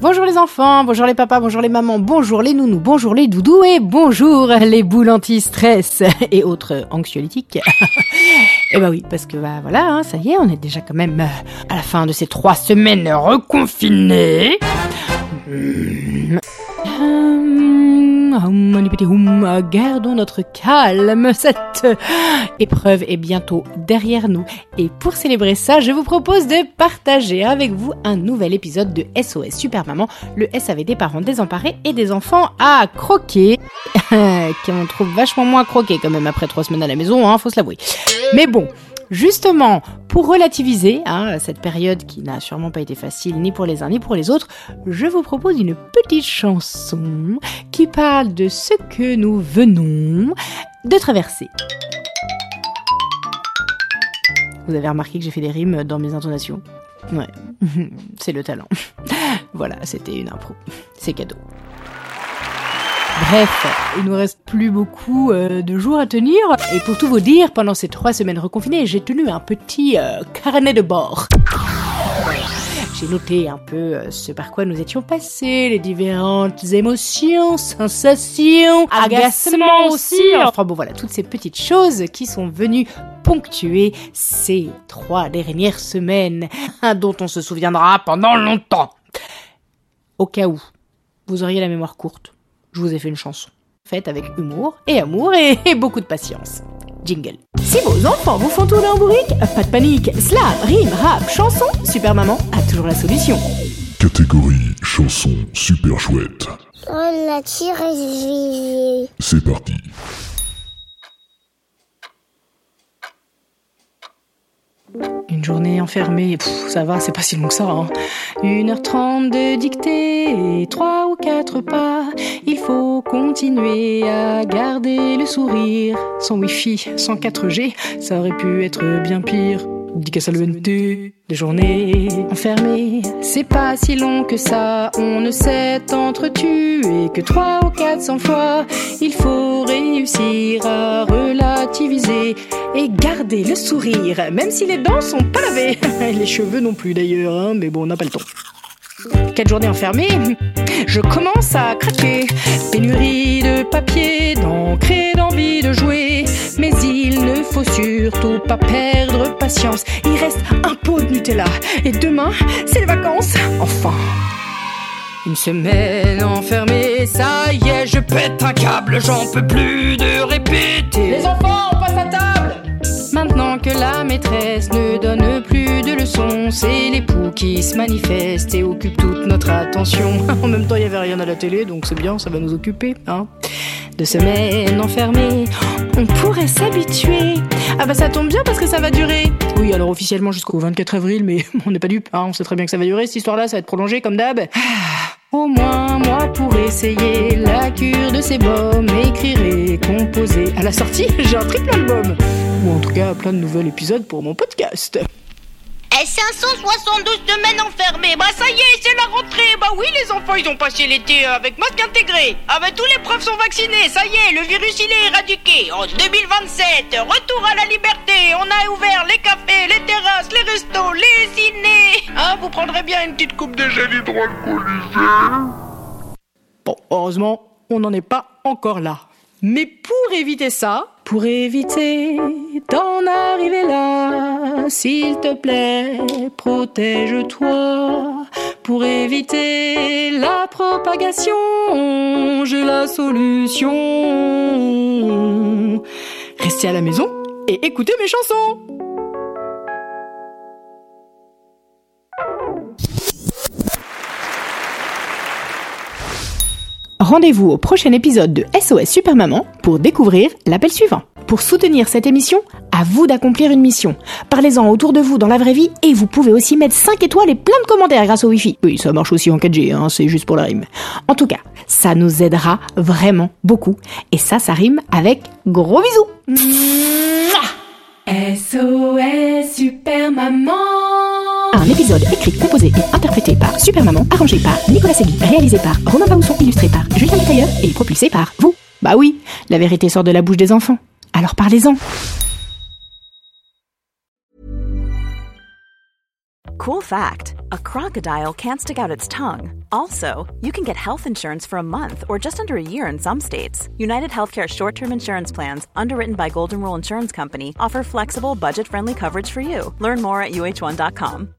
Bonjour les enfants, bonjour les papas, bonjour les mamans, bonjour les nounous, bonjour les doudous et bonjour les boules anti-stress et autres anxiolytiques. et bah oui, parce que bah voilà, hein, ça y est, on est déjà quand même euh, à la fin de ces trois semaines reconfinées. Hum, Gardons notre calme, cette épreuve est bientôt derrière nous. Et pour célébrer ça, je vous propose de partager avec vous un nouvel épisode de SOS Super Maman, le SAV des parents désemparés et des enfants à croquer, qui on trouve vachement moins croquer quand même après trois semaines à la maison, hein, faut se l'avouer. Mais bon, Justement, pour relativiser hein, cette période qui n'a sûrement pas été facile ni pour les uns ni pour les autres, je vous propose une petite chanson qui parle de ce que nous venons de traverser. Vous avez remarqué que j'ai fait des rimes dans mes intonations? Ouais, c'est le talent. voilà, c'était une impro. C'est cadeau. Bref, il nous reste plus beaucoup euh, de jours à tenir. Et pour tout vous dire, pendant ces trois semaines reconfinées, j'ai tenu un petit euh, carnet de bord. J'ai noté un peu euh, ce par quoi nous étions passés, les différentes émotions, sensations, agacements aussi. Enfin bon voilà, toutes ces petites choses qui sont venues ponctuer ces trois dernières semaines, dont on se souviendra pendant longtemps. Au cas où vous auriez la mémoire courte je vous ai fait une chanson. Faite avec humour et amour et, et beaucoup de patience. Jingle. Si vos enfants vous font tourner en bourrique, pas de panique. Slam, rime, rap, chanson, Super Maman a toujours la solution. Catégorie chanson super chouette. On l'a tiré. C'est parti. Une journée enfermée, ça va, c'est pas si long que ça. Hein. 1h30 de dictée et 3 ou 4 pas. Il faut continuer à garder le sourire. Sans wifi, sans 4G, ça aurait pu être bien pire. Dica salvente, des journées enfermées. C'est pas si long que ça, on ne s'est entretué que 3 ou 400 fois. Il faut réussir à relativiser et garder le sourire, même si les dents sont pas lavées. les cheveux non plus d'ailleurs, hein, mais bon, on n'a pas le temps. Quatre journées enfermées, je commence à craquer. Pénurie de papier, d'encre d'envie de jouer. Mais il ne faut surtout pas perdre patience. Il reste un pot de Nutella. Et demain, c'est les vacances. Enfin. Une semaine enfermée, ça y est, je pète un câble, j'en peux plus de répéter. Les enfants, on passe à table la maîtresse ne donne plus de leçons, c'est l'époux qui se manifeste et occupe toute notre attention. En même temps, il n'y avait rien à la télé, donc c'est bien, ça va nous occuper, hein. Deux semaines enfermées, on pourrait s'habituer. Ah bah ça tombe bien parce que ça va durer. Oui, alors officiellement jusqu'au 24 avril, mais on n'est pas dupe, hein, on sait très bien que ça va durer, cette histoire-là, ça va être prolongé comme d'hab. Au moins, moi, pour essayer la cure de ces bombes, écrire et composer. À la sortie, j'ai un triple album. Ou en tout cas, plein de nouveaux épisodes pour mon podcast. Et 572 semaines enfermées, bah ça y est, c'est la rentrée Bah oui, les enfants, ils ont passé l'été avec masque intégré Ah bah tous les profs sont vaccinés, ça y est, le virus il est éradiqué En 2027, retour à la liberté On a ouvert les cafés, les terrasses, les restos, les ciné Ah, vous prendrez bien une petite coupe de gel Bon, heureusement, on n'en est pas encore là. Mais pour éviter ça, pour éviter d'en arriver là, s'il te plaît, protège-toi. Pour éviter la propagation, j'ai la solution. Restez à la maison et écoutez mes chansons. Rendez-vous au prochain épisode de SOS Super Maman pour découvrir l'appel suivant. Pour soutenir cette émission, à vous d'accomplir une mission. Parlez-en autour de vous dans la vraie vie et vous pouvez aussi mettre 5 étoiles et plein de commentaires grâce au Wi-Fi. Oui, ça marche aussi en 4G, hein, c'est juste pour la rime. En tout cas, ça nous aidera vraiment beaucoup. Et ça, ça rime avec gros bisous. SOS Super Maman Un épisode écrit, composé et interprété par Super Maman, arrangé par Nicolas Segui, réalisé par Romain Bausson, illustré par Julien Tailleur et propulsé par vous. Bah oui, la vérité sort de la bouche des enfants. Alors parlez-en. Cool fact a crocodile can't stick out its tongue. Also, you can get health insurance for a month or just under a year in some states. United Healthcare short term insurance plans, underwritten by Golden Rule Insurance Company, offer flexible, budget friendly coverage for you. Learn more at uh1.com.